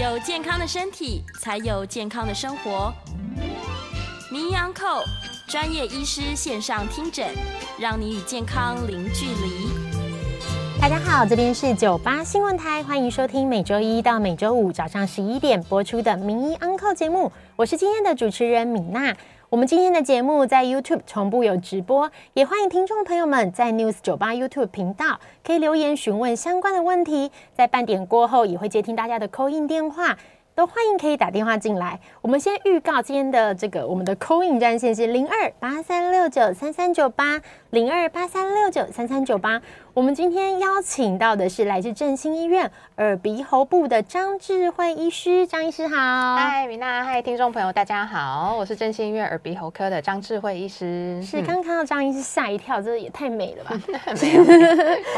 有健康的身体，才有健康的生活。名医安扣专业医师线上听诊，让你与健康零距离。大家好，这边是九八新闻台，欢迎收听每周一到每周五早上十一点播出的名医 Uncle 节目，我是今天的主持人米娜。我们今天的节目在 YouTube 同步有直播，也欢迎听众朋友们在 News 九八 YouTube 频道可以留言询问相关的问题，在半点过后也会接听大家的 call in 电话，都欢迎可以打电话进来。我们先预告今天的这个我们的 call in 专线是零二八三六九三三九八零二八三六九三三九八。我们今天邀请到的是来自振兴医院耳鼻喉部的张智慧医师，张医师好。嗨，米娜，嗨，听众朋友，大家好，我是振兴医院耳鼻喉科的张智慧医师。是，刚看到张医师吓一跳，这也太美了吧？没有，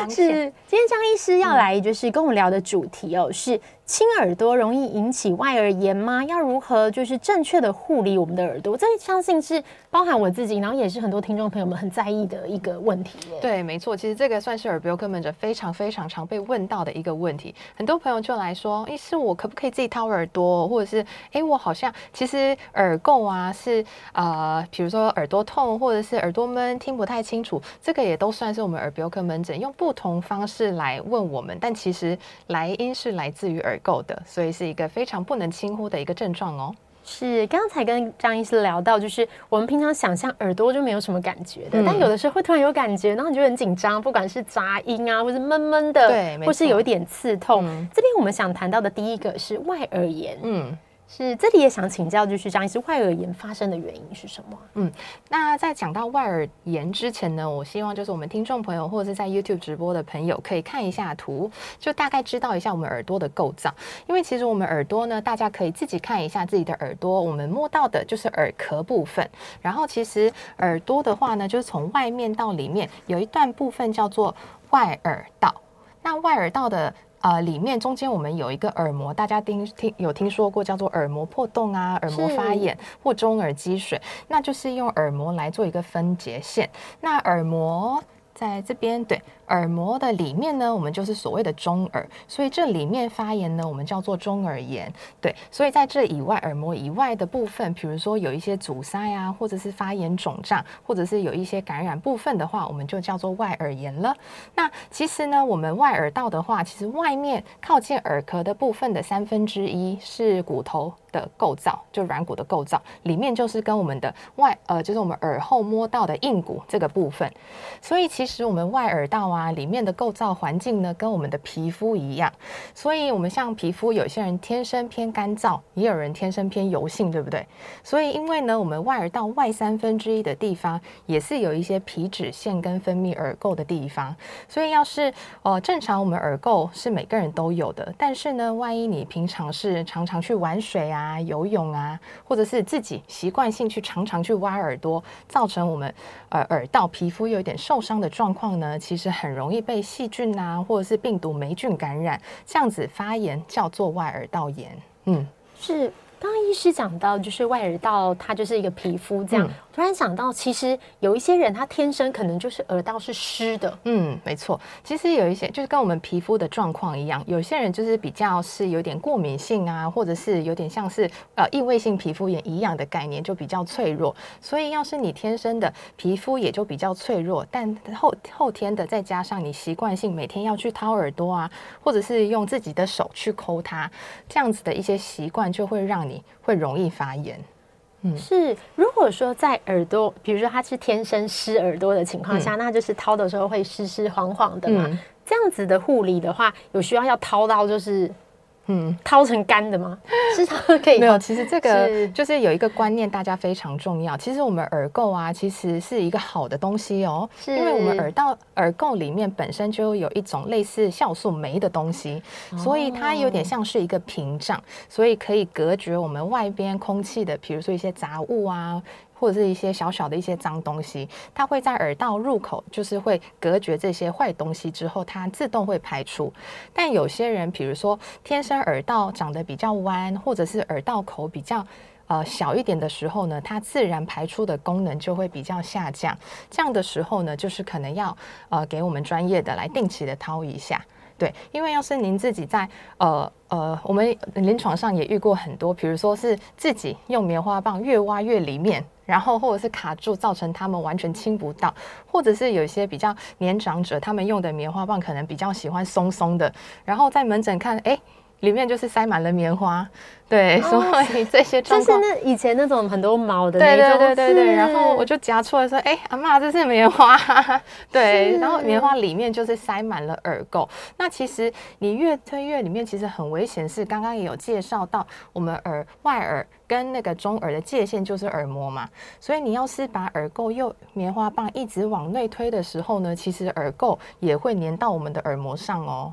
是，今天张医师要来就是跟我们聊的主题哦，是亲耳朵容易引起外耳炎吗？要如何就是正确的护理我们的耳朵？这相信是包含我自己，然后也是很多听众朋友们很在意的一个问题。对，没错，其实这个算是。是耳鼻喉科门诊非常非常常被问到的一个问题，很多朋友就来说：“哎，是我可不可以自己掏耳朵？或者是哎，我好像其实耳垢啊，是呃，比如说耳朵痛，或者是耳朵闷，听不太清楚，这个也都算是我们耳鼻喉科门诊用不同方式来问我们，但其实来因是来自于耳垢的，所以是一个非常不能轻忽的一个症状哦。”是，刚才跟张医师聊到，就是我们平常想象耳朵就没有什么感觉的，嗯、但有的时候会突然有感觉，然后你就很紧张，不管是杂音啊，或是闷闷的，对，或是有一点刺痛。嗯、这边我们想谈到的第一个是外耳炎，嗯。是，这里也想请教，就是张医师，外耳炎发生的原因是什么？嗯，那在讲到外耳炎之前呢，我希望就是我们听众朋友或者是在 YouTube 直播的朋友可以看一下图，就大概知道一下我们耳朵的构造。因为其实我们耳朵呢，大家可以自己看一下自己的耳朵，我们摸到的就是耳壳部分。然后其实耳朵的话呢，就是从外面到里面有一段部分叫做外耳道。那外耳道的。呃，里面中间我们有一个耳膜，大家听听有听说过叫做耳膜破洞啊，耳膜发炎或中耳积水，那就是用耳膜来做一个分界线。那耳膜在这边，对。耳膜的里面呢，我们就是所谓的中耳，所以这里面发炎呢，我们叫做中耳炎。对，所以在这以外，耳膜以外的部分，比如说有一些阻塞啊，或者是发炎肿胀，或者是有一些感染部分的话，我们就叫做外耳炎了。那其实呢，我们外耳道的话，其实外面靠近耳壳的部分的三分之一是骨头的构造，就软骨的构造，里面就是跟我们的外呃，就是我们耳后摸到的硬骨这个部分。所以其实我们外耳道啊。里面的构造环境呢，跟我们的皮肤一样，所以我们像皮肤，有些人天生偏干燥，也有人天生偏油性，对不对？所以因为呢，我们外耳道外三分之一的地方，也是有一些皮脂腺跟分泌耳垢的地方，所以要是呃正常，我们耳垢是每个人都有的，但是呢，万一你平常是常常去玩水啊、游泳啊，或者是自己习惯性去常常去挖耳朵，造成我们呃耳道皮肤有一点受伤的状况呢，其实很。容易被细菌啊，或者是病毒、霉菌感染，这样子发炎叫做外耳道炎。嗯，是。刚刚医师讲到，就是外耳道，它就是一个皮肤这样。嗯、突然想到，其实有一些人他天生可能就是耳道是湿的。嗯，没错。其实有一些就是跟我们皮肤的状况一样，有些人就是比较是有点过敏性啊，或者是有点像是呃异位性皮肤炎一样的概念，就比较脆弱。所以要是你天生的皮肤也就比较脆弱，但后后天的再加上你习惯性每天要去掏耳朵啊，或者是用自己的手去抠它，这样子的一些习惯就会让你。会容易发炎，嗯，是。如果说在耳朵，比如说他是天生湿耳朵的情况下，嗯、那就是掏的时候会湿湿晃晃的嘛。嗯、这样子的护理的话，有需要要掏到就是。嗯，掏成干的吗？是它可以没有。其实这个就是有一个观念，大家非常重要。其实我们耳垢啊，其实是一个好的东西哦，是因为我们耳道耳垢里面本身就有一种类似酵素酶的东西，所以它有点像是一个屏障，所以可以隔绝我们外边空气的，比如说一些杂物啊。或者是一些小小的一些脏东西，它会在耳道入口，就是会隔绝这些坏东西之后，它自动会排出。但有些人，比如说天生耳道长得比较弯，或者是耳道口比较呃小一点的时候呢，它自然排出的功能就会比较下降。这样的时候呢，就是可能要呃给我们专业的来定期的掏一下。对，因为要是您自己在呃呃，我们临床上也遇过很多，比如说是自己用棉花棒越挖越里面，然后或者是卡住，造成他们完全清不到，或者是有一些比较年长者，他们用的棉花棒可能比较喜欢松松的，然后在门诊看，哎。里面就是塞满了棉花，对，哦、所以这些就是那以前那种很多毛的那种，对对对对对。然后我就夹出来说：“哎、欸，阿妈，这是棉花。”对，然后棉花里面就是塞满了耳垢。那其实你越推越里面，其实很危险。是刚刚也有介绍到，我们耳外耳跟那个中耳的界限就是耳膜嘛。所以你要是把耳垢用棉花棒一直往内推的时候呢，其实耳垢也会粘到我们的耳膜上哦。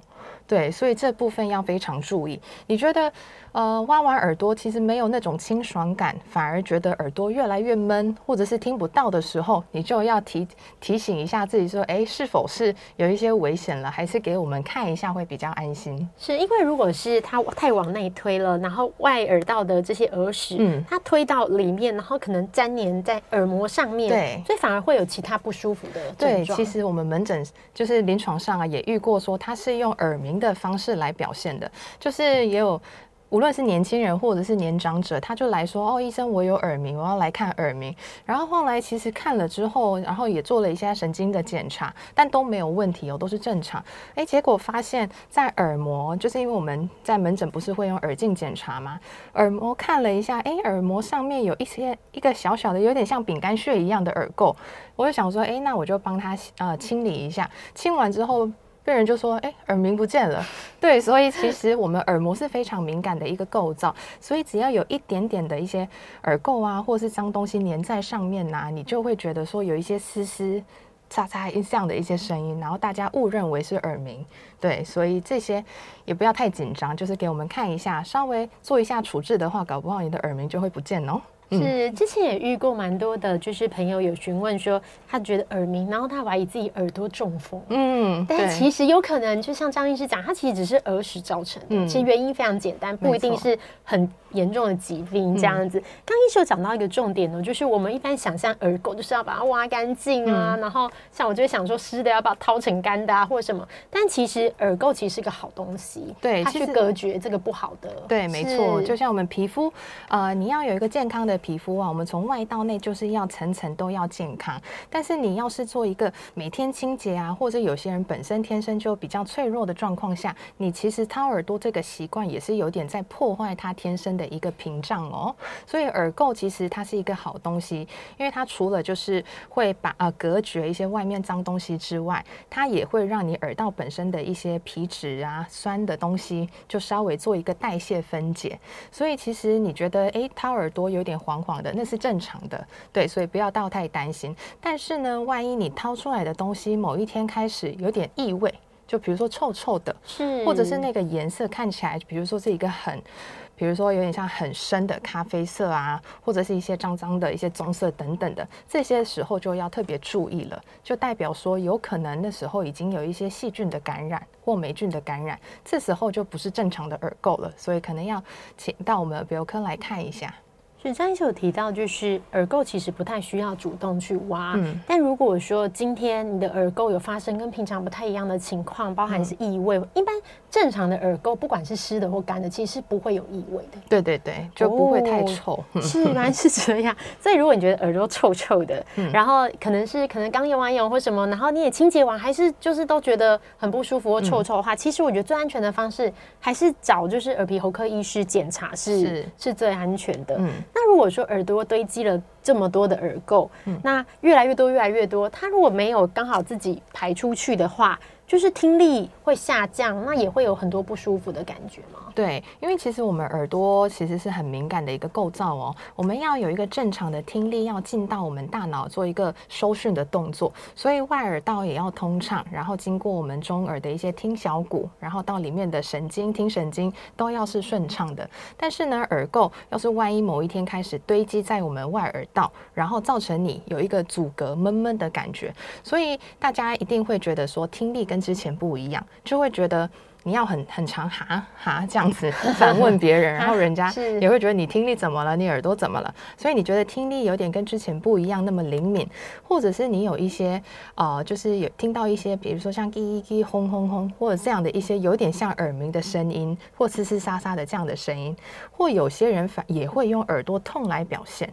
对，所以这部分要非常注意。你觉得，呃，挖完耳朵其实没有那种清爽感，反而觉得耳朵越来越闷，或者是听不到的时候，你就要提提醒一下自己说，哎，是否是有一些危险了？还是给我们看一下会比较安心。是因为如果是它太往内推了，然后外耳道的这些耳屎，嗯，它推到里面，然后可能粘连在耳膜上面，对，所以反而会有其他不舒服的。对，其实我们门诊就是临床上啊，也遇过说它是用耳鸣的方式来表现的，就是也有，无论是年轻人或者是年长者，他就来说：“哦，医生，我有耳鸣，我要来看耳鸣。”然后后来其实看了之后，然后也做了一些神经的检查，但都没有问题哦，都是正常。哎，结果发现，在耳膜，就是因为我们在门诊不是会用耳镜检查吗？耳膜看了一下，哎，耳膜上面有一些一个小小的，有点像饼干屑一样的耳垢，我就想说：“哎，那我就帮他呃清理一下。”清完之后。病人就说：“哎，耳鸣不见了。”对，所以其实我们耳膜是非常敏感的一个构造，所以只要有一点点的一些耳垢啊，或是脏东西粘在上面呐、你就会觉得说有一些嘶嘶、嚓嚓这样的一些声音，然后大家误认为是耳鸣。对，所以这些也不要太紧张，就是给我们看一下，稍微做一下处置的话，搞不好你的耳鸣就会不见哦。是之前也遇过蛮多的，就是朋友有询问说，他觉得耳鸣，然后他怀疑自己耳朵中风。嗯，但其实有可能，就像张医师讲，他其实只是耳屎造成的，嗯，其实原因非常简单，不一定是很严重的疾病这样子。刚医师有讲到一个重点呢，就是我们一般想象耳垢就是要把它挖干净啊，然后像我就会想说湿的要把它掏成干的啊，或者什么。但其实耳垢其实是个好东西，对，它去隔绝这个不好的。对，没错，就像我们皮肤，呃，你要有一个健康的。皮肤啊，我们从外到内就是要层层都要健康。但是你要是做一个每天清洁啊，或者有些人本身天生就比较脆弱的状况下，你其实掏耳朵这个习惯也是有点在破坏它天生的一个屏障哦。所以耳垢其实它是一个好东西，因为它除了就是会把呃隔绝一些外面脏东西之外，它也会让你耳道本身的一些皮脂啊、酸的东西就稍微做一个代谢分解。所以其实你觉得诶，掏耳朵有点。黄黄的那是正常的，对，所以不要到太担心。但是呢，万一你掏出来的东西某一天开始有点异味，就比如说臭臭的，是，或者是那个颜色看起来，比如说是一个很，比如说有点像很深的咖啡色啊，或者是一些脏脏的一些棕色等等的，这些时候就要特别注意了，就代表说有可能那时候已经有一些细菌的感染或霉菌的感染，这时候就不是正常的耳垢了，所以可能要请到我们耳鼻喉科来看一下。所以张医生有提到，就是耳垢其实不太需要主动去挖。嗯。但如果说今天你的耳垢有发生跟平常不太一样的情况，包含是异味，一般正常的耳垢不管是湿的或干的，其实是不会有异味的。对对对，就不会太臭。哦、是，原来是这样。所以如果你觉得耳朵臭臭的，嗯、然后可能是可能刚用完油或什么，然后你也清洁完，还是就是都觉得很不舒服或臭臭的话，嗯、其实我觉得最安全的方式还是找就是耳鼻喉科医师检查是是，是最安全的。嗯。那如果说耳朵堆积了这么多的耳垢，嗯，那越来越多，越来越多，它如果没有刚好自己排出去的话。就是听力会下降，那也会有很多不舒服的感觉吗？对，因为其实我们耳朵其实是很敏感的一个构造哦。我们要有一个正常的听力，要进到我们大脑做一个收讯的动作，所以外耳道也要通畅，然后经过我们中耳的一些听小骨，然后到里面的神经听神经都要是顺畅的。但是呢，耳垢要是万一某一天开始堆积在我们外耳道，然后造成你有一个阻隔闷闷的感觉，所以大家一定会觉得说听力跟之前不一样，就会觉得你要很很长哈哈这样子 反问别人，然后人家也会觉得你听力怎么了？你耳朵怎么了？所以你觉得听力有点跟之前不一样，那么灵敏，或者是你有一些呃，就是有听到一些，比如说像叽叽叽、轰轰轰，或者这样的一些有点像耳鸣的声音，或嘶嘶沙沙的这样的声音，或有些人反也会用耳朵痛来表现。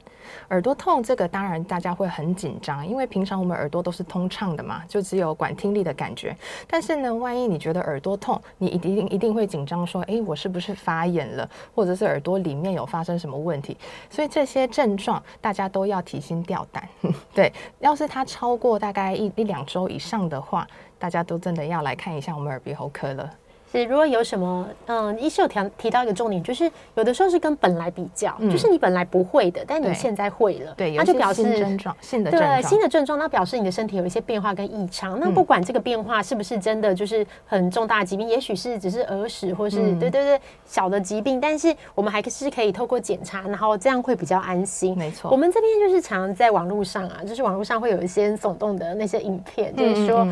耳朵痛这个当然大家会很紧张，因为平常我们耳朵都是通畅的嘛，就只有管听力的感觉。但是呢，万一你觉得耳朵痛，你一定一定会紧张，说：“哎，我是不是发炎了？或者是耳朵里面有发生什么问题？”所以这些症状大家都要提心吊胆。对，要是它超过大概一一两周以上的话，大家都真的要来看一下我们耳鼻喉科了。是，如果有什么，嗯，医师有提提到一个重点，就是有的时候是跟本来比较，嗯、就是你本来不会的，但你现在会了，对，那就表示新症状，新的症状，对，新的症状，那表示你的身体有一些变化跟异常。那不管这个变化是不是真的，就是很重大疾病，也许是只是耳屎，或是、嗯、对对对小的疾病，但是我们还是可以透过检查，然后这样会比较安心。没错，我们这边就是常在网络上啊，就是网络上会有一些耸动的那些影片，就是说。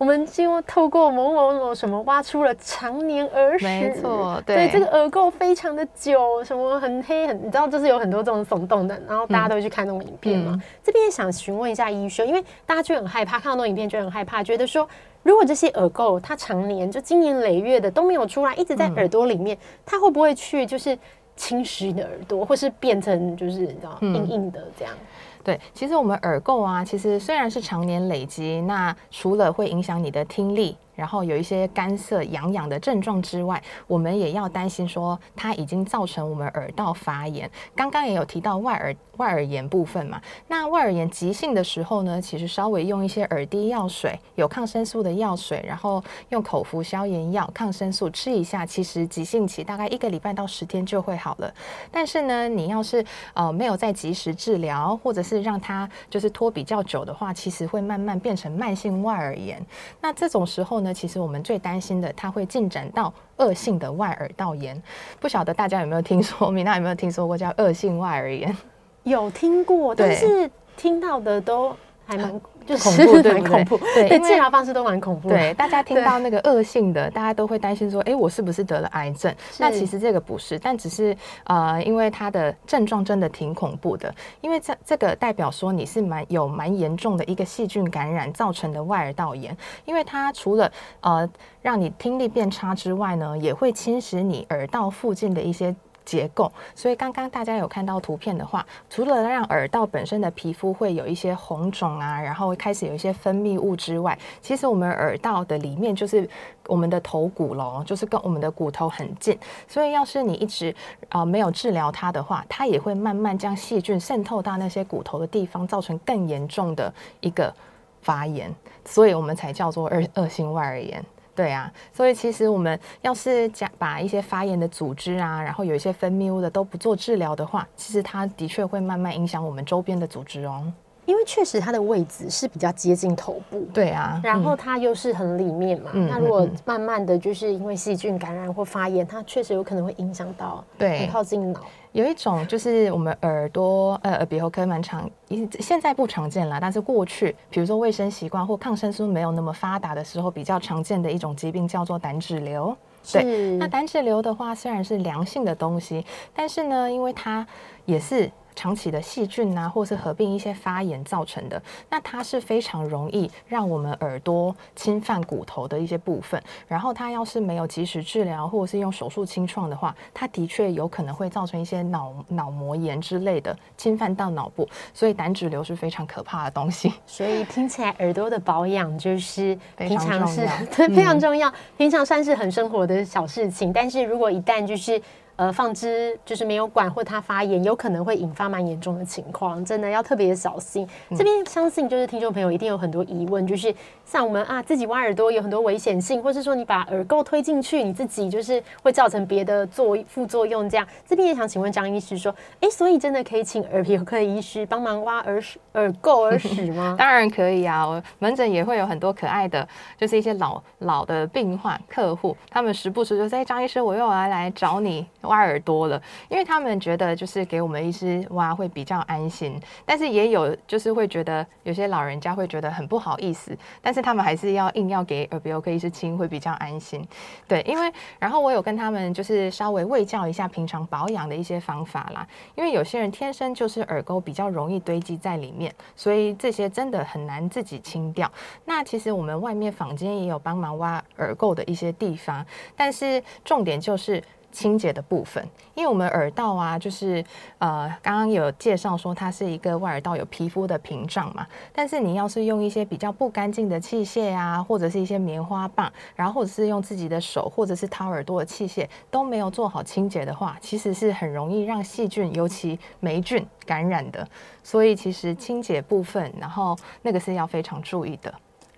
我们就透过某某某什么挖出了长年耳屎，没错，对，对。这个耳垢非常的久，什么很黑很，你知道，就是有很多这种耸动的，然后大家都会去看那种影片嘛。嗯、这边也想询问一下医生，因为大家就很害怕看到那种影片，就很害怕，觉得说，如果这些耳垢它常年就经年累月的都没有出来，一直在耳朵里面，嗯、它会不会去就是侵蚀你的耳朵，或是变成就是你知道硬硬的这样？对，其实我们耳垢啊，其实虽然是常年累积，那除了会影响你的听力，然后有一些干涩、痒痒的症状之外，我们也要担心说它已经造成我们耳道发炎。刚刚也有提到外耳外耳炎部分嘛，那外耳炎急性的时候呢，其实稍微用一些耳滴药水，有抗生素的药水，然后用口服消炎药、抗生素吃一下，其实急性期大概一个礼拜到十天就会好了。但是呢，你要是呃没有再及时治疗，或者是让它就是拖比较久的话，其实会慢慢变成慢性外耳炎。那这种时候呢，其实我们最担心的，它会进展到恶性的外耳道炎。不晓得大家有没有听说？米娜有没有听说过叫恶性外耳炎？有听过，但是听到的都还蛮。恐怖 对，恐怖对，对，治疗方式都蛮恐怖。对，大家听到那个恶性的，大家都会担心说，哎，我是不是得了癌症？那其实这个不是，但只是呃，因为它的症状真的挺恐怖的，因为这这个代表说你是蛮有蛮严重的一个细菌感染造成的外耳道炎，因为它除了呃让你听力变差之外呢，也会侵蚀你耳道附近的一些。结构，所以刚刚大家有看到图片的话，除了让耳道本身的皮肤会有一些红肿啊，然后开始有一些分泌物之外，其实我们耳道的里面就是我们的头骨喽，就是跟我们的骨头很近，所以要是你一直啊、没有治疗它的话，它也会慢慢将细菌渗透到那些骨头的地方，造成更严重的一个发炎，所以我们才叫做恶恶性外耳炎。对啊，所以其实我们要是讲把一些发炎的组织啊，然后有一些分泌物的都不做治疗的话，其实它的确会慢慢影响我们周边的组织哦。因为确实它的位置是比较接近头部，对啊，然后它又是很里面嘛，嗯、那如果慢慢的就是因为细菌感染或发炎，它确实有可能会影响到对很靠近脑。有一种就是我们耳朵呃耳鼻喉科蛮常，现在不常见了，但是过去比如说卫生习惯或抗生素没有那么发达的时候，比较常见的一种疾病叫做胆脂瘤。对，那胆脂瘤的话虽然是良性的东西，但是呢，因为它也是。长期的细菌啊，或是合并一些发炎造成的，那它是非常容易让我们耳朵侵犯骨头的一些部分。然后它要是没有及时治疗，或者是用手术清创的话，它的确有可能会造成一些脑脑膜炎之类的侵犯到脑部。所以胆脂瘤是非常可怕的东西。所以听起来耳朵的保养就是平常是对非常重要，嗯、平常算是很生活的小事情。但是如果一旦就是呃，放置就是没有管或它发炎，有可能会引发蛮严重的情况，真的要特别小心。嗯、这边相信就是听众朋友一定有很多疑问，就是像我们啊自己挖耳朵有很多危险性，或是说你把耳垢推进去，你自己就是会造成别的作副作用。这样这边也想请问张医师说，哎，所以真的可以请耳鼻喉科医师帮忙挖耳屎、耳垢、耳屎吗？当然可以啊，我门诊也会有很多可爱的，就是一些老老的病患客户，他们时不时就说，哎，张医师，我又要来找你。挖耳朵了，因为他们觉得就是给我们医师挖会比较安心，但是也有就是会觉得有些老人家会觉得很不好意思，但是他们还是要硬要给耳鼻喉科医师亲会比较安心。对，因为然后我有跟他们就是稍微喂教一下平常保养的一些方法啦，因为有些人天生就是耳垢比较容易堆积在里面，所以这些真的很难自己清掉。那其实我们外面坊间也有帮忙挖耳垢的一些地方，但是重点就是清洁的部分，因为我们耳道啊，就是呃，刚刚有介绍说它是一个外耳道有皮肤的屏障嘛，但是你要是用一些比较不干净的器械啊，或者是一些棉花棒，然后或者是用自己的手，或者是掏耳朵的器械都没有做好清洁的话，其实是很容易让细菌，尤其霉菌感染的。所以其实清洁部分，然后那个是要非常注意的。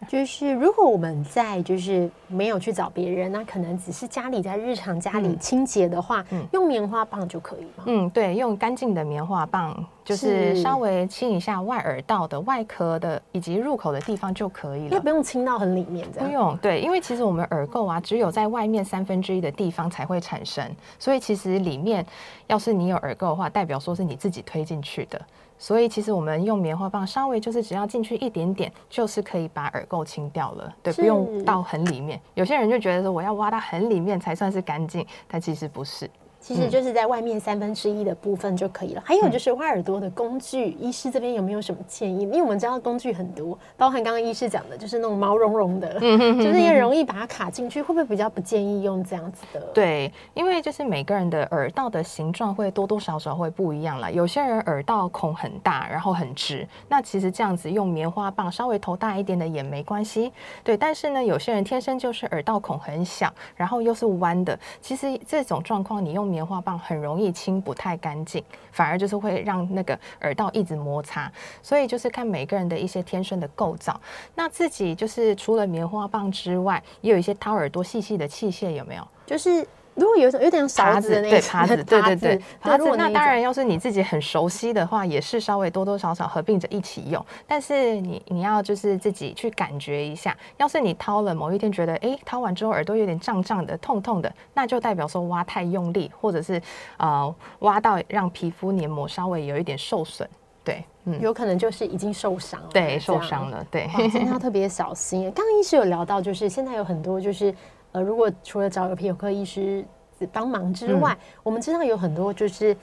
就是如果我们在就是没有去找别人，那可能只是家里在日常家里清洁的话，嗯，用棉花棒就可以吗？嗯，对，用干净的棉花棒，就是稍微清一下外耳道的外壳的以及入口的地方就可以了，也不用清到很里面这样。不用，对，因为其实我们耳垢啊，只有在外面三分之一的地方才会产生，所以其实里面要是你有耳垢的话，代表说是你自己推进去的。所以其实我们用棉花棒，稍微就是只要进去一点点，就是可以把耳垢清掉了。对，不用到很里面。有些人就觉得说我要挖到很里面才算是干净，但其实不是。其实就是在外面三分之一的部分就可以了。嗯、还有就是挖耳朵的工具，医师这边有没有什么建议？因为我们知道工具很多，包含刚刚医师讲的，就是那种毛茸茸的，就是也容易把它卡进去，会不会比较不建议用这样子的？对，因为就是每个人的耳道的形状会多多少少会不一样啦。有些人耳道孔很大，然后很直，那其实这样子用棉花棒稍微头大一点的也没关系。对，但是呢，有些人天生就是耳道孔很小，然后又是弯的，其实这种状况你用棉花棒很容易清不太干净，反而就是会让那个耳道一直摩擦，所以就是看每个人的一些天生的构造。那自己就是除了棉花棒之外，也有一些掏耳朵细细的器械，有没有？就是。如果有有点勺子的那种，对耙子，对对对，耙子。那当然，要是你自己很熟悉的话，也是稍微多多少少合并着一起用。但是你你要就是自己去感觉一下，要是你掏了某一天觉得，哎，掏完之后耳朵有点胀胀的、痛痛的，那就代表说挖太用力，或者是呃挖到让皮肤黏膜稍微有一点受损。对，嗯，有可能就是已经受伤了。对，受伤了。对，现在要特别小心。刚刚医师有聊到，就是现在有很多就是。呃，如果除了找耳鼻喉科医师帮忙之外，嗯，我们知道有很多就是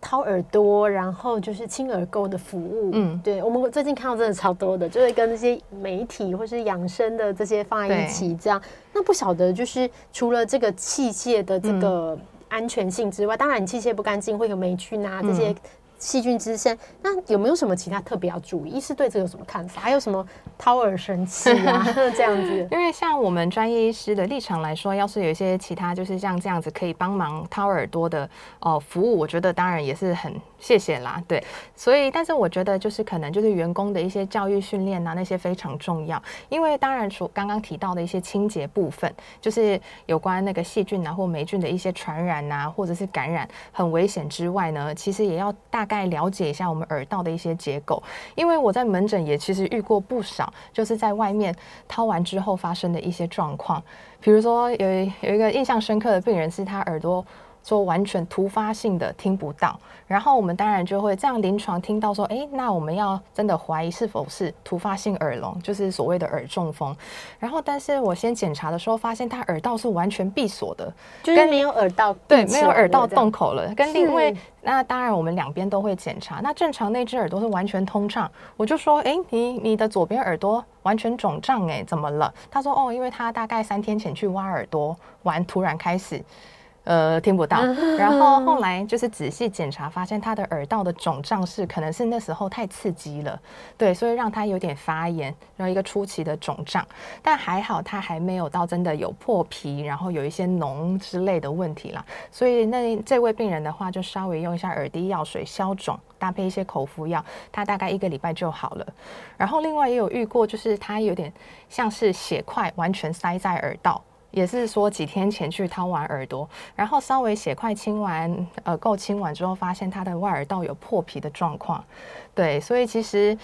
掏耳朵，然后就是清耳垢的服务。嗯，对，我们最近看到真的超多的，就是跟那些媒体或是养生的这些放在一起，这样。那不晓得就是除了这个器械的这个安全性之外，嗯，当然你器械不干净会有霉菌啊这些。细菌滋生，那有没有什么其他特别要注意？医师对这个有什么看法？还有什么掏耳神器啊 这样子？因为像我们专业医师的立场来说，要是有一些其他就是像这样子可以帮忙掏耳朵的哦、呃、服务，我觉得当然也是很谢谢啦。对，所以但是我觉得就是可能就是员工的一些教育训练啊，那些非常重要。因为当然除刚刚提到的一些清洁部分，就是有关那个细菌啊或霉菌的一些传染啊，或者是感染很危险之外呢，其实也要大。概了解一下我们耳道的一些结构，因为我在门诊也其实遇过不少，就是在外面掏完之后发生的一些状况。比如说有有一个印象深刻的病人，是他耳朵。说完全突发性的听不到，然后我们当然就会这样临床听到说，哎，那我们要真的怀疑是否是突发性耳聋，就是所谓的耳中风。然后，但是我先检查的时候发现他耳道是完全闭锁的，就是没有耳道，对，没有耳道洞口了。跟另外，那当然我们两边都会检查，那正常那只耳朵是完全通畅。我就说，哎，你你的左边耳朵完全肿胀，哎，怎么了？他说，哦，因为他大概三天前去挖耳朵完，突然开始。呃，听不到。然后后来就是仔细检查，发现他的耳道的肿胀是可能是那时候太刺激了，对，所以让他有点发炎，然后一个初期的肿胀。但还好他还没有到真的有破皮，然后有一些脓之类的问题啦。所以那这位病人的话，就稍微用一下耳滴药水消肿，搭配一些口服药，他大概一个礼拜就好了。然后另外也有遇过，就是他有点像是血块完全塞在耳道。也是说几天前去掏完耳朵，然后稍微血块清完，呃，够清完之后，发现他的外耳道有破皮的状况。对，所以其实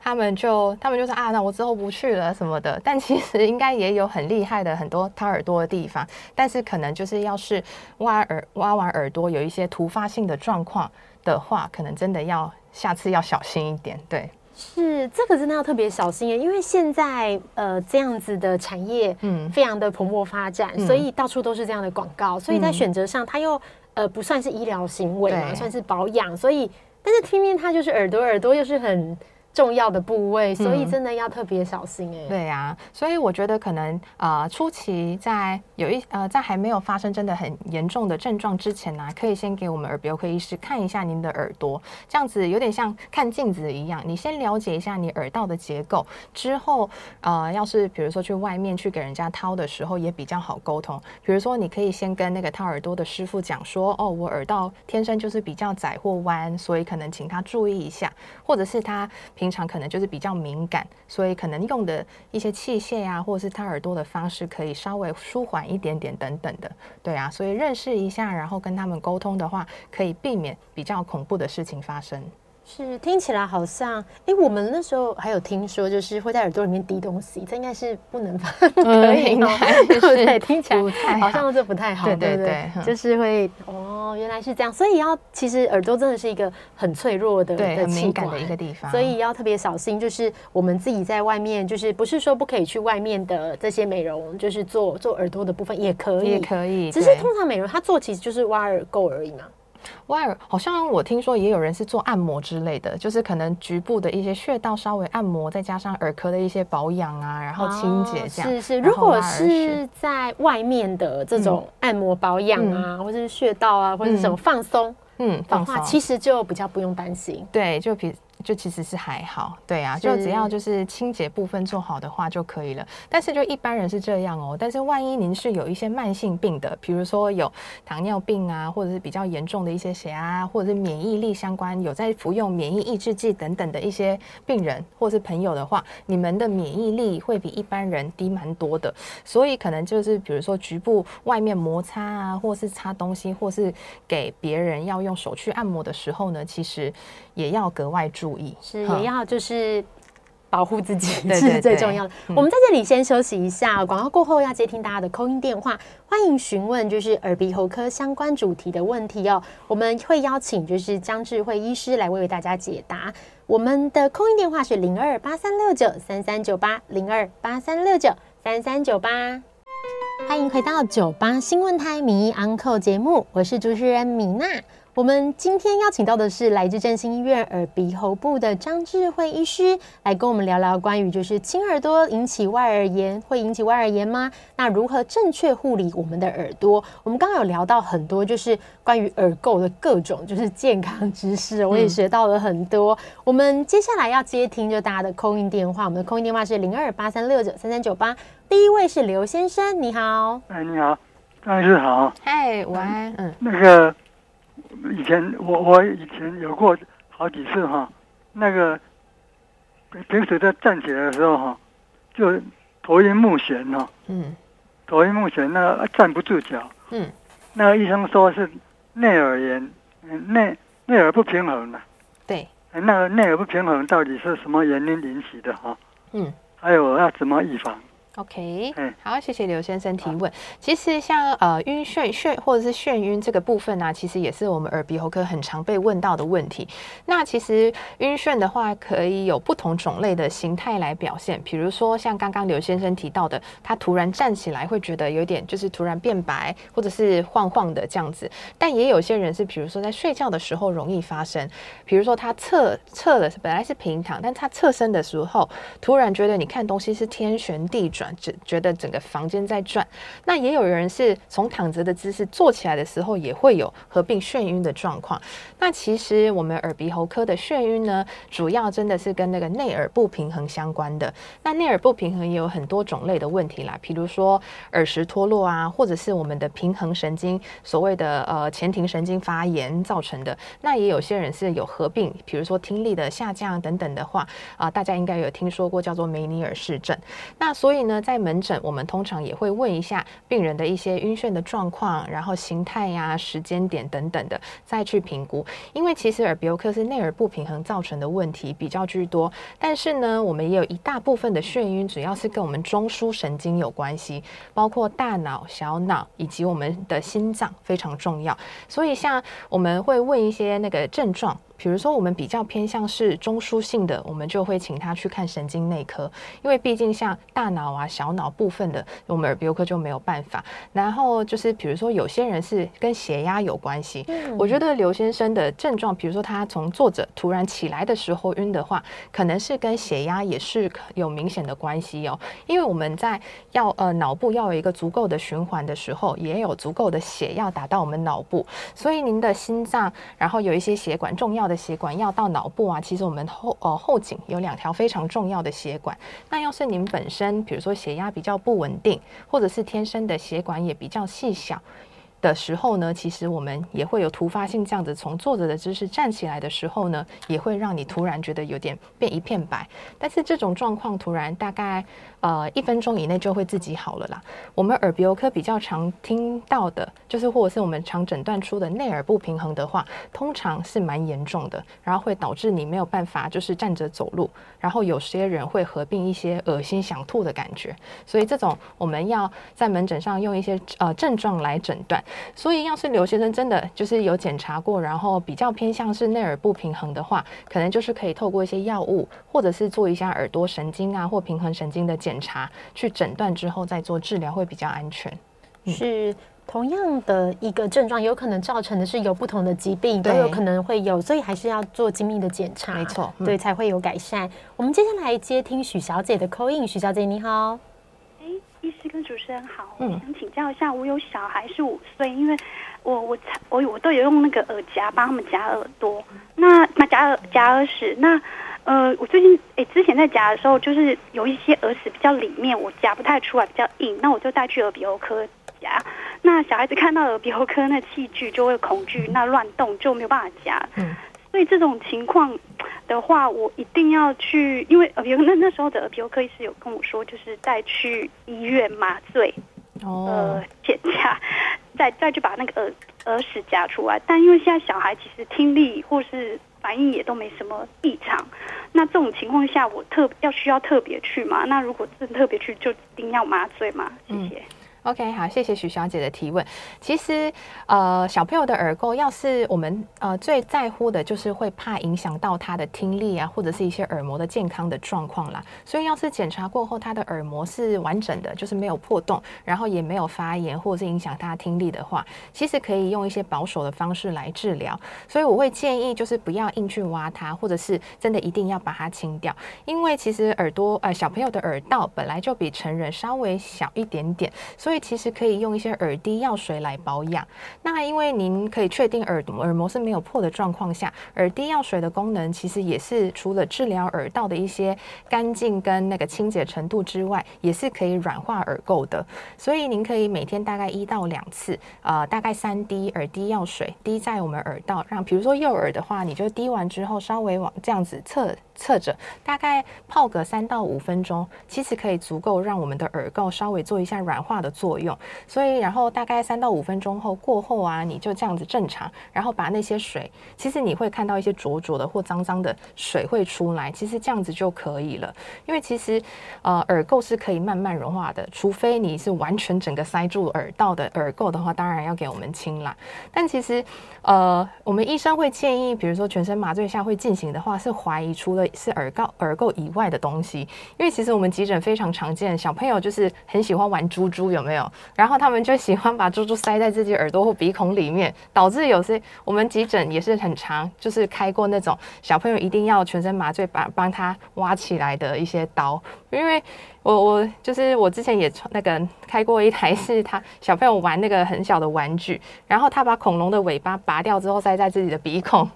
他们就他们就说啊，那我之后不去了什么的。但其实应该也有很厉害的很多掏耳朵的地方，但是可能就是要是挖耳挖完耳朵有一些突发性的状况的话，可能真的要下次要小心一点。对，是这个真的要特别小心耶，因为现在呃这样子的产业嗯。非常的蓬勃发展，嗯、所以到处都是这样的广告，所以在选择上它又呃不算是医疗行为嘛，算是保养，所以。但是听面它就是耳朵，耳朵又是很重要的部位，所以真的要特别小心哎、欸。对呀、啊，所以我觉得可能呃初期在有一呃在还没有发生真的很严重的症状之前呢、啊，可以先给我们耳鼻喉科医师看一下您的耳朵，这样子有点像看镜子一样，你先了解一下你耳道的结构，之后呃要是比如说去外面去给人家掏的时候也比较好沟通。比如说你可以先跟那个掏耳朵的师傅讲说，哦，我耳道天生就是比较窄或弯，所以可能请他注意一下，或者是他平。平常可能就是比较敏感，所以可能用的一些器械啊，或者是掏耳朵的方式，可以稍微舒缓一点点等等的，对啊，所以认识一下，然后跟他们沟通的话，可以避免比较恐怖的事情发生。是听起来好像，哎，我们那时候还有听说，就是会在耳朵里面滴东西，这应该是不能放，可以哦？对不 对？听起来好像这不太好，对对对，就是会哦，原来是这样，所以要其实耳朵真的是一个很脆弱的、对很敏感的一个地方，所以要特别小心。就是我们自己在外面，就是不是说不可以去外面的这些美容，就是做做耳朵的部分也可以，也可以，只是通常美容它做其实就是挖耳垢而已嘛。挖耳好像我听说也有人是做按摩之类的，就是可能局部的一些穴道稍微按摩，再加上耳科的一些保养啊，然后清洁这样。是是，如果是在外面的这种按摩保养啊，嗯、或者是穴道啊，或者是什么放松，嗯，放松，其实就比较不用担心。对，就比。就其实是还好，对啊，就只要就是清洁部分做好的话就可以了。但是就一般人是这样哦。但是万一您是有一些慢性病的，比如说有糖尿病啊，或者是比较严重的一些血压，或者是免疫力相关，有在服用免疫抑制剂等等的一些病人或是朋友的话，你们的免疫力会比一般人低蛮多的。所以可能就是比如说局部外面摩擦啊，或是擦东西，或是给别人要用手去按摩的时候呢，其实也要格外注意。注意是也要就是保护自己，这 是最重要的。我们在这里先休息一下，广告过后要接听大家的 call in 电话，欢迎询问就是耳鼻喉科相关主题的问题哦。我们会邀请就是江智慧医师来为为大家解答。我们的 call in 电话是零二八三六九三三九八零二八三六九三三九八。欢迎回到九八新闻台名医 Uncle 节目，我是主持人米娜。我们今天邀请到的是来自振兴医院耳鼻喉部的张智慧医师，来跟我们聊聊关于就是亲耳朵引起外耳炎，会引起外耳炎吗？那如何正确护理我们的耳朵？我们刚刚有聊到很多，就是关于耳垢的各种就是健康知识，我也学到了很多。嗯、我们接下来要接听就大家的 call in 电话，我们的 call in 电话是零二八三六九三三九八，第一位是刘先生，你好，哎，你好，张医师好，嗨，晚安，嗯，那个。以前我我以前有过好几次哈，那个平时在站起来的时候哈，就头晕目眩哈，嗯，头晕目眩，那个站不住脚，嗯，那个医生说是内耳炎，内内耳不平衡的，对，那个内耳不平衡到底是什么原因引起的哈？嗯，还有要怎么预防？OK，嗯好，谢谢刘先生提问。其实像呃晕眩眩或者是眩晕这个部分呢、啊，其实也是我们耳鼻喉科很常被问到的问题。那其实晕眩的话，可以有不同种类的形态来表现。比如说像刚刚刘先生提到的，他突然站起来会觉得有点就是突然变白，或者是晃晃的这样子。但也有些人是，比如说在睡觉的时候容易发生。比如说他侧侧的本来是平躺，但他侧身的时候，突然觉得你看东西是天旋地转。只觉得整个房间在转，那也有人是从躺着的姿势坐起来的时候，也会有合并眩晕的状况。那其实我们耳鼻喉科的眩晕呢，主要真的是跟那个内耳不平衡相关的。那内耳不平衡也有很多种类的问题啦，比如说耳石脱落啊，或者是我们的平衡神经所谓的呃前庭神经发炎造成的。那也有些人是有合并，比如说听力的下降等等的话啊、大家应该有听说过叫做梅尼尔氏症。那所以。呢，在门诊我们通常也会问一下病人的一些晕眩的状况，然后形态呀、时间点等等的，再去评估。因为其实耳鼻喉科是内耳不平衡造成的问题比较居多，但是呢，我们也有一大部分的眩晕主要是跟我们中枢神经有关系，包括大脑、小脑以及我们的心脏非常重要。所以像我们会问一些那个症状。比如说，我们比较偏向是中枢性的，我们就会请他去看神经内科，因为毕竟像大脑啊、小脑部分的，我们耳鼻喉科就没有办法。然后就是，比如说有些人是跟血压有关系，嗯我觉得刘先生的症状，比如说他从坐着突然起来的时候晕的话，可能是跟血压也是有明显的关系哦。因为我们在要呃脑部要有一个足够的循环的时候，也有足够的血要打到我们脑部，所以您的心脏，然后有一些血管重要的血管要到脑部啊，其实我们后呃后颈有两条非常重要的血管。那要是您本身，比如说血压比较不稳定，或者是天生的血管也比较细小。的时候呢，其实我们也会有突发性这样子，从坐着的姿势站起来的时候呢，也会让你突然觉得有点变一片白。但是这种状况突然大概呃一分钟以内就会自己好了啦。我们耳鼻喉科比较常听到的，就是或者是我们常诊断出的内耳不平衡的话，通常是蛮严重的，然后会导致你没有办法就是站着走路，然后有些人会合并一些恶心想吐的感觉。所以这种我们要在门诊上用一些呃症状来诊断。所以，要是刘先生真的就是有检查过，然后比较偏向是内耳不平衡的话，可能就是可以透过一些药物，或者是做一下耳朵神经啊或平衡神经的检查，去诊断之后再做治疗会比较安全。嗯、是同样的一个症状，有可能造成的是有不同的疾病，都有可能会有，所以还是要做精密的检查，没错，对，才会有改善。我们接下来接听许小姐的 call in，许小姐你好。医师跟主持人好，我想请教一下，我有小孩是五岁，因为我我我我都有用那个耳夹帮他们夹耳朵，那那夹耳夹耳屎，那呃我最近哎、欸、之前在夹的时候，就是有一些耳屎比较里面，我夹不太出来，比较硬，那我就带去耳鼻喉科夹，那小孩子看到耳鼻喉科那器具就会恐惧，那乱动就没有办法夹，嗯，所以这种情况。的话，我一定要去，因为耳鼻喉那那时候的耳鼻喉科医师有跟我说，就是带去医院麻醉，哦、呃，检查，再再去把那个耳耳屎夹出来。但因为现在小孩其实听力或是反应也都没什么异常，那这种情况下，我特要需要特别去吗？那如果真特别去，就一定要麻醉吗？谢谢。嗯 OK，好，谢谢许小姐的提问。其实，呃，小朋友的耳垢，要是我们呃最在乎的，就是会怕影响到他的听力啊，或者是一些耳膜的健康的状况啦。所以，要是检查过后，他的耳膜是完整的，就是没有破洞，然后也没有发炎，或者是影响他听力的话，其实可以用一些保守的方式来治疗。所以，我会建议就是不要硬去挖它，或者是真的一定要把它清掉，因为其实耳朵呃小朋友的耳道本来就比成人稍微小一点点，所以。其实可以用一些耳滴药水来保养。那因为您可以确定耳耳膜是没有破的状况下，耳滴药水的功能其实也是除了治疗耳道的一些干净跟那个清洁程度之外，也是可以软化耳垢的。所以您可以每天大概一到两次，呃，大概三滴耳滴药水滴在我们耳道，让比如说右耳的话，你就滴完之后稍微往这样子侧。侧着大概泡个三到五分钟，其实可以足够让我们的耳垢稍微做一下软化的作用。所以，然后大概三到五分钟后过后啊，你就这样子正常，然后把那些水，其实你会看到一些浊浊的或脏脏的水会出来，其实这样子就可以了。因为其实呃耳垢是可以慢慢融化的，除非你是完全整个塞住耳道的耳垢的话，当然要给我们清啦。但其实呃我们医生会建议，比如说全身麻醉下会进行的话，是怀疑出了是耳垢耳垢以外的东西，因为其实我们急诊非常常见，小朋友就是很喜欢玩珠珠，有没有？然后他们就喜欢把珠珠塞在自己耳朵或鼻孔里面，导致有些我们急诊也是很常，就是开过那种小朋友一定要全身麻醉把帮他挖起来的一些刀，因为。我我就是我之前也那个开过一台，是他小朋友玩那个很小的玩具，然后他把恐龙的尾巴拔掉之后塞在自己的鼻孔，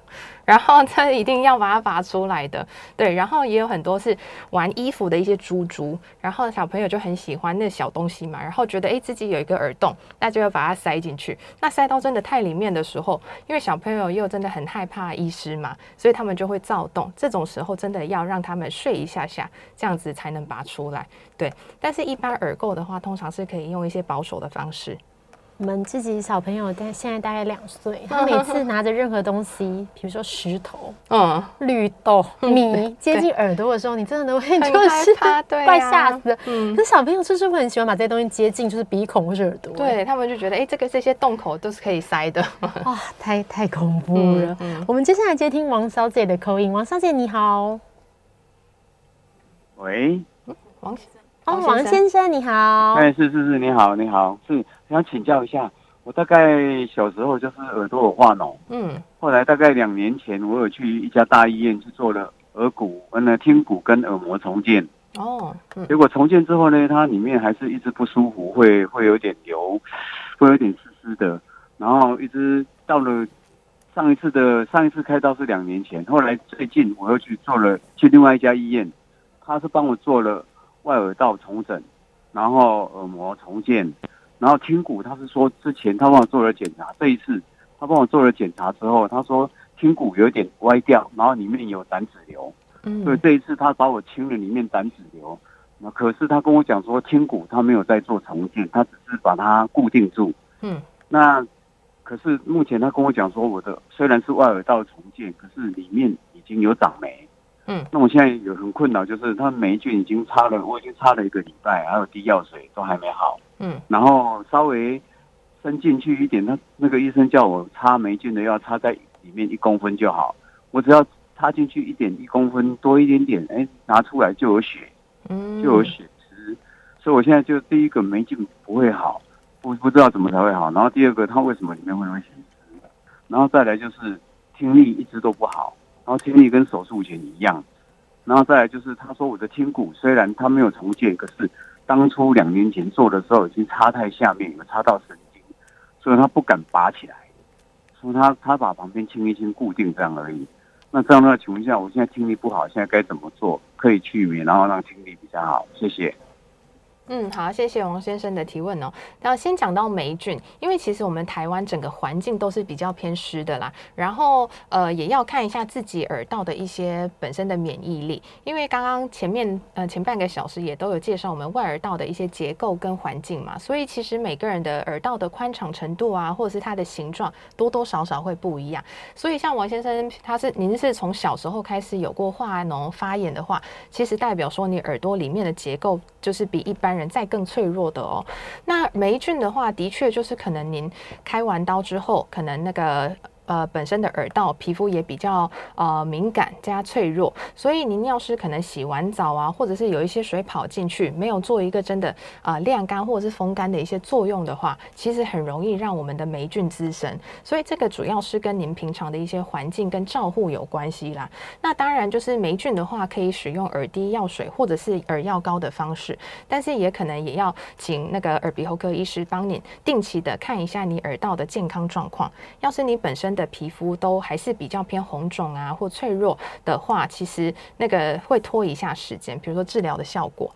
然后他一定要把它拔出来的，对，然后也有很多是玩衣服的一些珠珠，然后小朋友就很喜欢那小东西嘛，然后觉得诶自己有一个耳洞，那就要把它塞进去，那塞到真的太里面的时候，因为小朋友又真的很害怕医师嘛，所以他们就会躁动，这种时候真的要让他们睡一下下，这样子才能拔出来。对，但是一般耳垢的话，通常是可以用一些保守的方式。我们自己小朋友，但现在大概两岁，他 每次拿着任何东西，比如说石头、嗯、绿豆、米，接近耳朵的时候，你真的都会就是怪 吓死。嗯，那小朋友就是会很喜欢把这些东西接近，就是鼻孔或者耳朵。对，他们就觉得，哎、欸，这个这些洞口都是可以塞的。哇，太太恐怖了。嗯嗯、我们接下来接听王小姐的口音。王小姐你好。喂，王先生。哦，王先生你好。哎，是是是，你好你好，是想请教一下，我大概小时候就是耳朵有化脓，嗯，后来大概两年前，我有去一家大医院去做了耳骨、呃听骨跟耳膜重建。哦，嗯、结果重建之后呢，它里面还是一直不舒服，会会有点流，会有点湿湿的，然后一直到了上一次的上一次开刀是两年前，后来最近我又去做了去另外一家医院，他是帮我做了。外耳道重整，然后耳膜重建，然后听骨，他是说之前他帮我做了检查，这一次他帮我做了检查之后，他说听骨有点歪掉，然后里面有胆脂瘤，嗯，所以这一次他把我清了里面胆脂瘤，那可是他跟我讲说听骨他没有在做重建，他只是把它固定住，嗯，那可是目前他跟我讲说我的虽然是外耳道重建，可是里面已经有长霉。嗯，那我现在有很困扰，就是他霉菌已经擦了，我已经擦了一个礼拜，还有滴药水都还没好。嗯，然后稍微伸进去一点，他那个医生叫我擦霉菌的药擦在里面一公分就好，我只要插进去一点一公分多一点点，哎，拿出来就有血，嗯，就有血丝，所以我现在就第一个霉菌不会好，不不知道怎么才会好，然后第二个它为什么里面会有血丝，然后再来就是听力一直都不好。然后听力跟手术前一样，然后再来就是他说我的听骨虽然他没有重建，可是当初两年前做的时候已经插太下面，有插到神经，所以他不敢拔起来，所以他他把旁边清一清固定这样而已。那这样的话，请问一下，我现在听力不好，现在该怎么做可以去免，然后让听力比较好？谢谢。嗯，好，谢谢王先生的提问哦。那先讲到霉菌，因为其实我们台湾整个环境都是比较偏湿的啦。然后呃，也要看一下自己耳道的一些本身的免疫力。因为刚刚前面呃前半个小时也都有介绍我们外耳道的一些结构跟环境嘛，所以其实每个人的耳道的宽敞程度啊，或者是它的形状，多多少少会不一样。所以像王先生他是您是从小时候开始有过化脓发炎的话，其实代表说你耳朵里面的结构就是比一般人再更脆弱的哦，那霉菌的话，的确就是可能您开完刀之后，可能那个。呃，本身的耳道皮肤也比较呃敏感加脆弱，所以您要是可能洗完澡啊，或者是有一些水跑进去，没有做一个真的啊、晾干或者是风干的一些作用的话，其实很容易让我们的霉菌滋生。所以这个主要是跟您平常的一些环境跟照护有关系啦。那当然就是霉菌的话，可以使用耳滴药水或者是耳药膏的方式，但是也可能也要请那个耳鼻喉科医师帮您定期的看一下你耳道的健康状况。要是你本身的皮肤都还是比较偏红肿啊，或脆弱的话，其实那个会拖一下时间，比如说治疗的效果。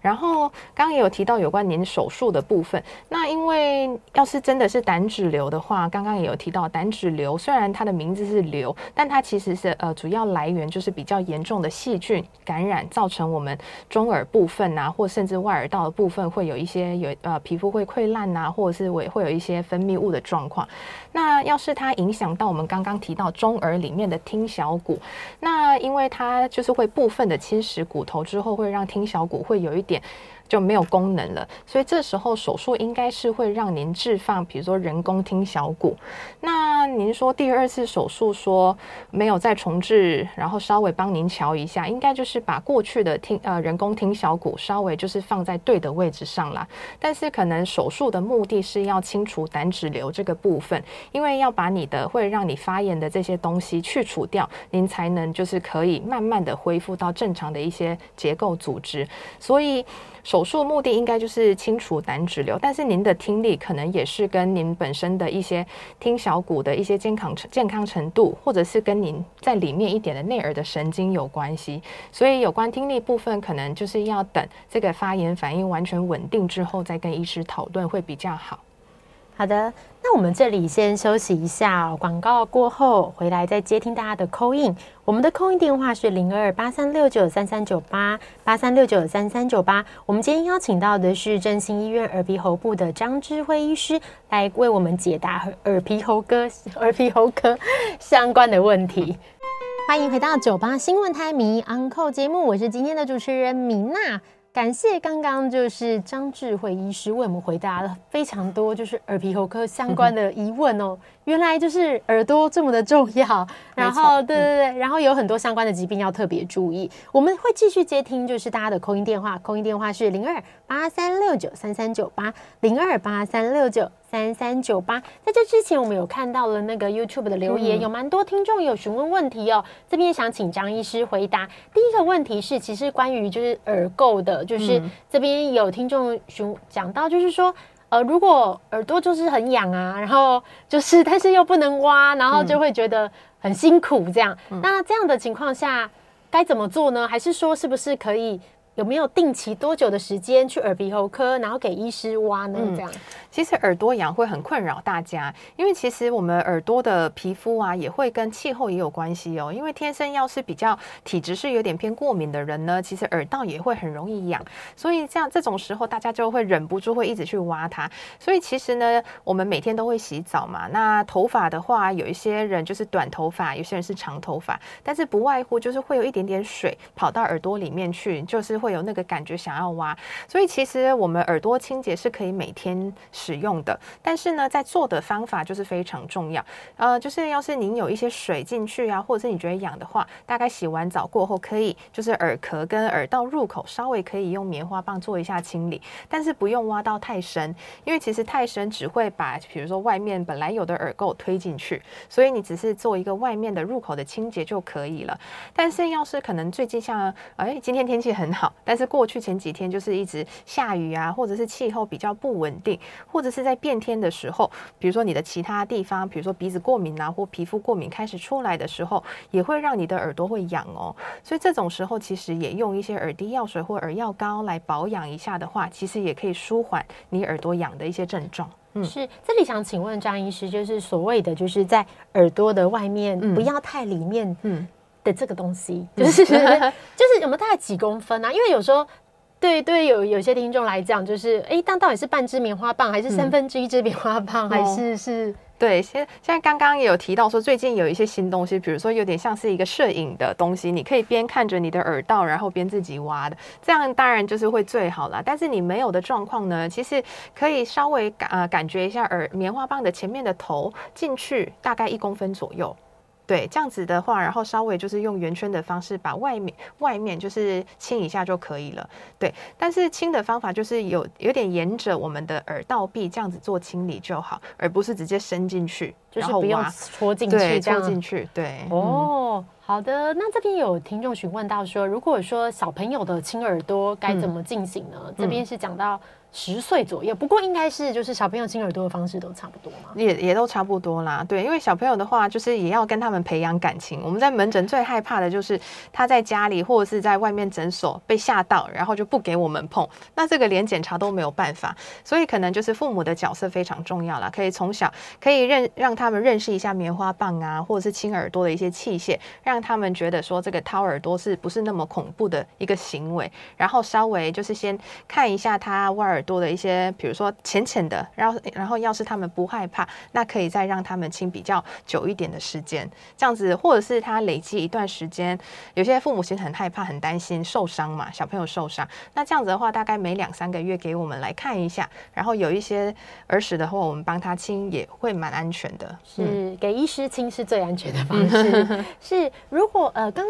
然后刚刚也有提到有关您手术的部分，那因为要是真的是胆脂瘤的话，刚刚也有提到胆脂瘤，虽然它的名字是瘤，但它其实是呃主要来源就是比较严重的细菌感染，造成我们中耳部分啊，或甚至外耳道的部分会有一些有呃皮肤会溃烂呐，或者是会会有一些分泌物的状况。那要是它影响到我们刚刚提到中耳里面的听小骨，那因为它就是会部分的侵蚀骨头之后，会让听小骨会有一点。就没有功能了，所以这时候手术应该是会让您置放，比如说人工听小骨。那您说第二次手术说没有再重置，然后稍微帮您瞧一下，应该就是把过去的听呃人工听小骨稍微就是放在对的位置上啦。但是可能手术的目的是要清除胆脂瘤这个部分，因为要把你的会让你发炎的这些东西去除掉，您才能就是可以慢慢的恢复到正常的一些结构组织。所以。手术目的应该就是清除胆脂瘤，但是您的听力可能也是跟您本身的一些听小骨的一些健康健康程度，或者是跟您在里面一点的内耳的神经有关系。所以有关听力部分，可能就是要等这个发炎反应完全稳定之后，再跟医师讨论会比较好。好的。那我们这里先休息一下哦，广告过后回来再接听大家的 call in。我们的 call in 电话是零二八三六九三三九八八三六九三三九八。我们今天邀请到的是振兴医院耳鼻喉部的张智慧医师来为我们解答耳鼻喉科耳鼻喉科相关的问题。欢迎回到九八新闻台迷 Uncle 节目，我是今天的主持人米娜。感谢刚刚就是张智慧医师为我们回答了非常多就是耳鼻喉科相关的疑问哦。原来就是耳朵这么的重要，然后对对对，然后有很多相关的疾病要特别注意。我们会继续接听就是大家的 call in 电话，call in 电话是零二八三六九三三九八零二八三六九。三三九八，在这之前，我们有看到了那个 YouTube 的留言，有蛮多听众有询问问题哦。这边想请张医师回答。第一个问题是，其实关于就是耳垢的，就是这边有听众询讲到，就是说，呃，如果耳朵就是很痒啊，然后就是但是又不能挖，然后就会觉得很辛苦这样。那这样的情况下该怎么做呢？还是说是不是可以？有没有定期多久的时间去耳鼻喉科，然后给医师挖呢？这样，其实耳朵痒会很困扰大家，因为其实我们耳朵的皮肤啊，也会跟气候也有关系哦。因为天生要是比较体质是有点偏过敏的人呢，其实耳道也会很容易痒，所以这样这种时候大家就会忍不住会一直去挖它。所以其实呢，我们每天都会洗澡嘛。那头发的话，有一些人就是短头发，有些人是长头发，但是不外乎就是会有一点点水跑到耳朵里面去，就是会。会有那个感觉想要挖，所以其实我们耳朵清洁是可以每天使用的，但是呢，在做的方法就是非常重要。呃，就是要是您有一些水进去啊，或者是你觉得痒的话，大概洗完澡过后可以，就是耳壳跟耳道入口稍微可以用棉花棒做一下清理，但是不用挖到太深，因为其实太深只会把比如说外面本来有的耳垢推进去，所以你只是做一个外面的入口的清洁就可以了。但是要是可能最近像哎今天天气很好。但是过去前几天就是一直下雨啊，或者是气候比较不稳定，或者是在变天的时候，比如说你的其他地方，比如说鼻子过敏啊，或皮肤过敏开始出来的时候，也会让你的耳朵会痒哦。所以这种时候其实也用一些耳滴药水或耳药膏来保养一下的话，其实也可以舒缓你耳朵痒的一些症状。嗯，是。这里想请问张医师，就是所谓的就是在耳朵的外面不要太里面，嗯。的这个东西，就是 就是有没有大概几公分啊？因为有时候对对有有些听众来讲，就是哎，但到底是半支棉花棒，还是三分之一支棉花棒，还是是？对，现现在刚刚也有提到说，最近有一些新东西，比如说有点像是一个摄影的东西，你可以边看着你的耳道，然后边自己挖的，这样当然就是会最好啦。但是你没有的状况呢，其实可以稍微感呃感觉一下耳棉花棒的前面的头进去大概一公分左右。对，这样子的话，然后稍微就是用圆圈的方式把外面外面就是清一下就可以了。对，但是清的方法就是有有点沿着我们的耳道壁这样子做清理就好，而不是直接伸进去，就是不用戳进去，对，戳进去。对，哦，好的。那这边有听众询问到说，如果说小朋友的清耳朵该怎么进行呢？嗯，这边是讲到。十岁左右，不过应该是就是小朋友亲耳朵的方式都差不多嘛，也也都差不多啦。对，因为小朋友的话，就是也要跟他们培养感情。我们在门诊最害怕的就是他在家里或者是在外面诊所被吓到，然后就不给我们碰，那这个连检查都没有办法。所以可能就是父母的角色非常重要啦，可以从小可以认让他们认识一下棉花棒啊，或者是亲耳朵的一些器械，让他们觉得说这个掏耳朵是不是那么恐怖的一个行为，然后稍微就是先看一下他挖耳。耳朵的一些，比如说浅浅的，然后然后要是他们不害怕，那可以再让他们亲比较久一点的时间，这样子，或者是他累积一段时间，有些父母其实很害怕、很担心受伤嘛，小朋友受伤，那这样子的话，大概每两三个月给我们来看一下，然后有一些耳屎的话，我们帮他清也会蛮安全的。是给医师清是最安全的方式。是如果呃刚。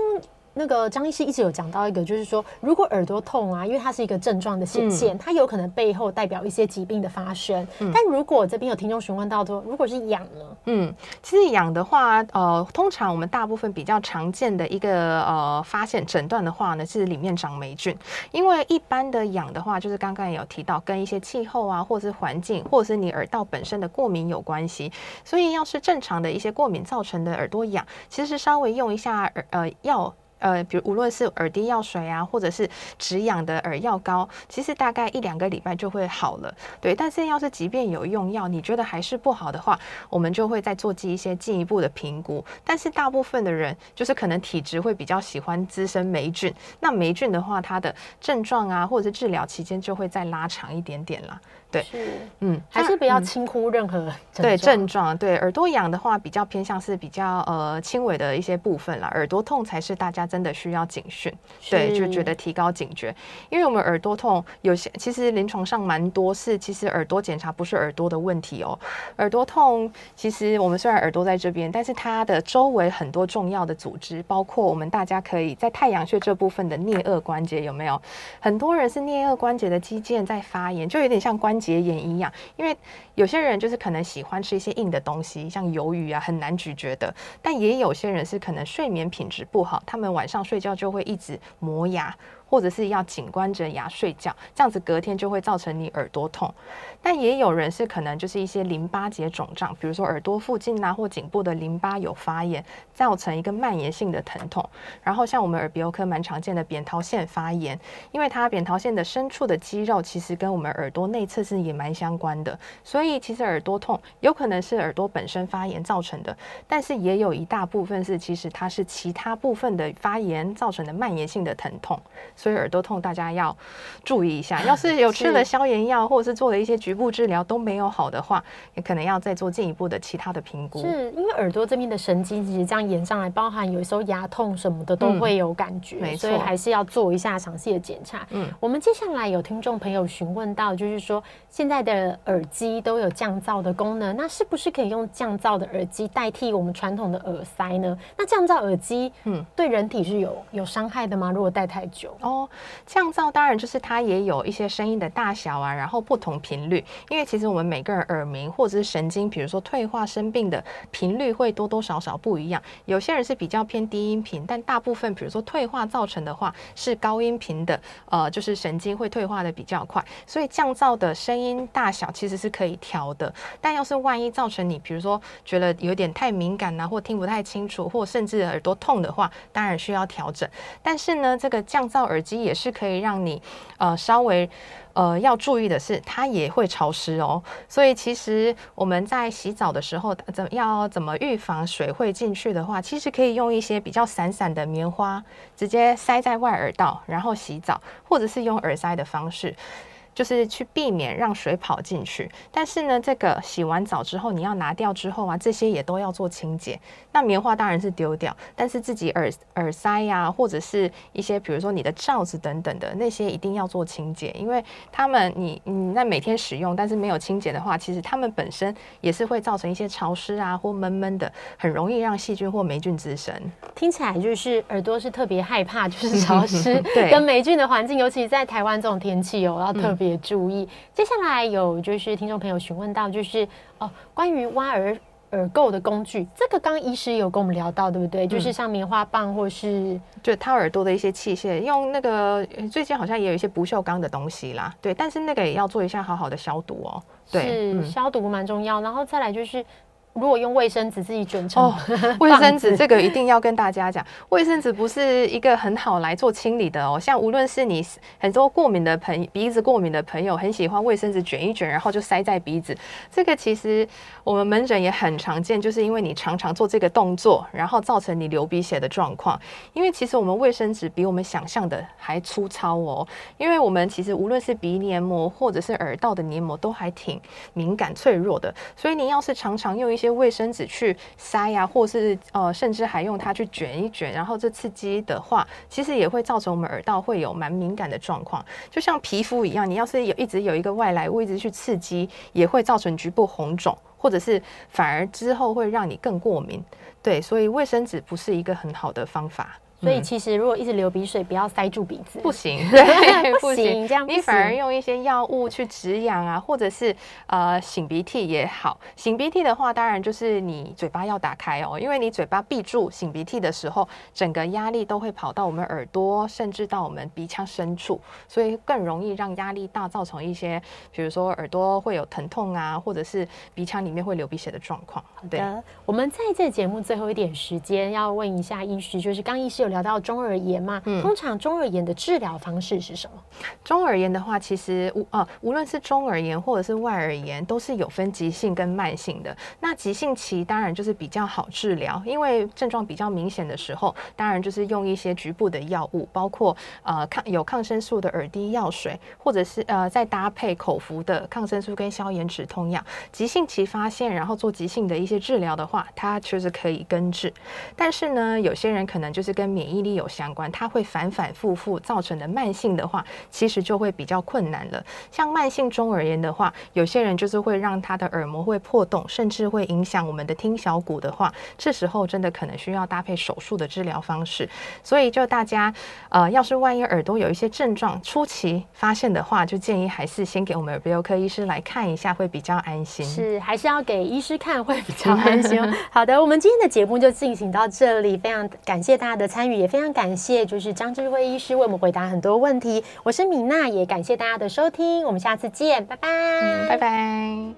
那个张医师一直有讲到一个，就是说，如果耳朵痛啊，因为它是一个症状的显现，嗯、它有可能背后代表一些疾病的发生。嗯、但如果这边有听众询问到说，如果是痒呢？嗯，其实痒的话，呃，通常我们大部分比较常见的一个呃发现诊断的话呢，是里面长霉菌。因为一般的痒的话，就是刚刚也有提到，跟一些气候啊，或者是环境，或者是你耳道本身的过敏有关系。所以要是正常的一些过敏造成的耳朵痒，其实是稍微用一下耳呃药。呃，比如无论是耳滴药水啊，或者是止痒的耳药膏，其实大概一两个礼拜就会好了。对，但是要是即便有用药，你觉得还是不好的话，我们就会再做进一些进一步的评估。但是大部分的人就是可能体质会比较喜欢滋生霉菌，那霉菌的话，它的症状啊，或者是治疗期间就会再拉长一点点啦。对，嗯，还是不要轻忽任何对症状。对，耳朵痒的话，比较偏向是比较呃轻微的一些部分啦。耳朵痛才是大家真的需要警讯，对，就觉得提高警觉。因为我们耳朵痛有些，其实临床上蛮多是，其实耳朵检查不是耳朵的问题哦。耳朵痛，其实我们虽然耳朵在这边，但是它的周围很多重要的组织，包括我们大家可以在太阳穴这部分的颞颌关节有没有？很多人是颞颌关节的肌腱在发炎，就有点像关。结炎一样，因为有些人就是可能喜欢吃一些硬的东西，像鱿鱼啊，很难咀嚼的。但也有些人是可能睡眠品质不好，他们晚上睡觉就会一直磨牙。或者是要紧关着牙睡觉，这样子隔天就会造成你耳朵痛。但也有人是可能就是一些淋巴结肿胀，比如说耳朵附近啊或颈部的淋巴有发炎，造成一个蔓延性的疼痛。然后像我们耳鼻喉科蛮常见的扁桃腺发炎，因为它扁桃腺的深处的肌肉其实跟我们耳朵内侧是也蛮相关的，所以其实耳朵痛有可能是耳朵本身发炎造成的，但是也有一大部分是其实它是其他部分的发炎造成的蔓延性的疼痛。所以耳朵痛，大家要注意一下。要是有吃了消炎药，或者是做了一些局部治疗都没有好的话，也可能要再做进一步的其他的评估。是因为耳朵这边的神经其实这样延上来，包含有时候牙痛什么的都会有感觉，嗯、没错。所以还是要做一下详细的检查。嗯，我们接下来有听众朋友询问到，就是说现在的耳机都有降噪的功能，那是不是可以用降噪的耳机代替我们传统的耳塞呢？那降噪耳机，嗯，对人体是有有伤害的吗？如果戴太久？哦，哦降噪当然就是它也有一些声音的大小啊，然后不同频率，因为其实我们每个人耳鸣或者是神经，比如说退化生病的频率会多多少少不一样。有些人是比较偏低音频，但大部分比如说退化造成的话是高音频的，呃，就是神经会退化的比较快，所以降噪的声音大小其实是可以调的。但要是万一造成你比如说觉得有点太敏感啊，或听不太清楚，或甚至耳朵痛的话，当然需要调整。但是呢，这个降噪耳耳机也是可以让你，呃，稍微，呃，要注意的是，它也会潮湿哦。所以其实我们在洗澡的时候，怎要怎么预防水会进去的话，其实可以用一些比较散散的棉花，直接塞在外耳道，然后洗澡，或者是用耳塞的方式。就是去避免让水跑进去，但是呢，这个洗完澡之后你要拿掉之后啊，这些也都要做清洁。那棉花当然是丢掉，但是自己耳耳塞呀、啊，或者是一些比如说你的罩子等等的那些，一定要做清洁，因为他们你你在每天使用，但是没有清洁的话，其实他们本身也是会造成一些潮湿啊或闷闷的，很容易让细菌或霉菌滋生。听起来就是耳朵是特别害怕，就是 潮湿跟霉菌的环境，尤其在台湾这种天气哦，要特别。也注意，接下来有就是听众朋友询问到，就是哦，关于挖耳耳垢的工具，这个刚刚医师有跟我们聊到，对不对？嗯、就是像棉花棒或是就掏耳朵的一些器械，用那个最近好像也有一些不锈钢的东西啦，对，但是那个也要做一下好好的消毒哦，对，是、嗯、消毒蛮重要，然后再来就是。如果用卫生纸自己卷成，卫生纸这个一定要跟大家讲，卫生纸不是一个很好来做清理的哦。像无论是你很多过敏的朋鼻子过敏的朋友，很喜欢卫生纸卷一卷，然后就塞在鼻子。这个其实我们门诊也很常见，就是因为你常常做这个动作，然后造成你流鼻血的状况。因为其实我们卫生纸比我们想象的还粗糙哦。因为我们其实无论是鼻黏膜或者是耳道的黏膜都还挺敏感脆弱的，所以你要是常常用一些卫生纸去塞呀、啊，或是呃，甚至还用它去卷一卷，然后这刺激的话，其实也会造成我们耳道会有蛮敏感的状况。就像皮肤一样，你要是有一直有一个外来物一直去刺激，也会造成局部红肿，或者是反而之后会让你更过敏。对，所以卫生纸不是一个很好的方法。所以其实如果一直流鼻水，不要塞住鼻子，不行，对，不行，这样你反而用一些药物去止痒啊，或者是呃擤鼻涕也好。擤鼻涕的话，当然就是你嘴巴要打开哦，因为你嘴巴闭住擤鼻涕的时候，整个压力都会跑到我们耳朵，甚至到我们鼻腔深处，所以更容易让压力大，造成一些比如说耳朵会有疼痛啊，或者是鼻腔里面会流鼻血的状况。对，我们在这节目最后一点时间要问一下医师，就是刚医师有。聊到中耳炎嘛？嗯，通常中耳炎的治疗方式是什么？中耳炎的话，其实无呃，无论是中耳炎或者是外耳炎，都是有分急性跟慢性的。那急性期当然就是比较好治疗，因为症状比较明显的时候，当然就是用一些局部的药物，包括呃抗有抗生素的耳滴药水，或者是呃再搭配口服的抗生素跟消炎止痛药。急性期发现，然后做急性的一些治疗的话，它确实可以根治。但是呢，有些人可能就是跟免疫力有相关，它会反反复复造成的慢性的话，其实就会比较困难了。像慢性中耳炎的话，有些人就是会让他的耳膜会破洞，甚至会影响我们的听小骨的话，这时候真的可能需要搭配手术的治疗方式。所以就大家呃，要是万一耳朵有一些症状初期发现的话，就建议还是先给我们耳鼻喉科医师来看一下，会比较安心。是，还是要给医师看会比较安心。好的，我们今天的节目就进行到这里，非常感谢大家的参也非常感谢就是张智慧医师为我们回答很多问题。我是米娜，也感谢大家的收听，我们下次见，拜拜，嗯，拜拜。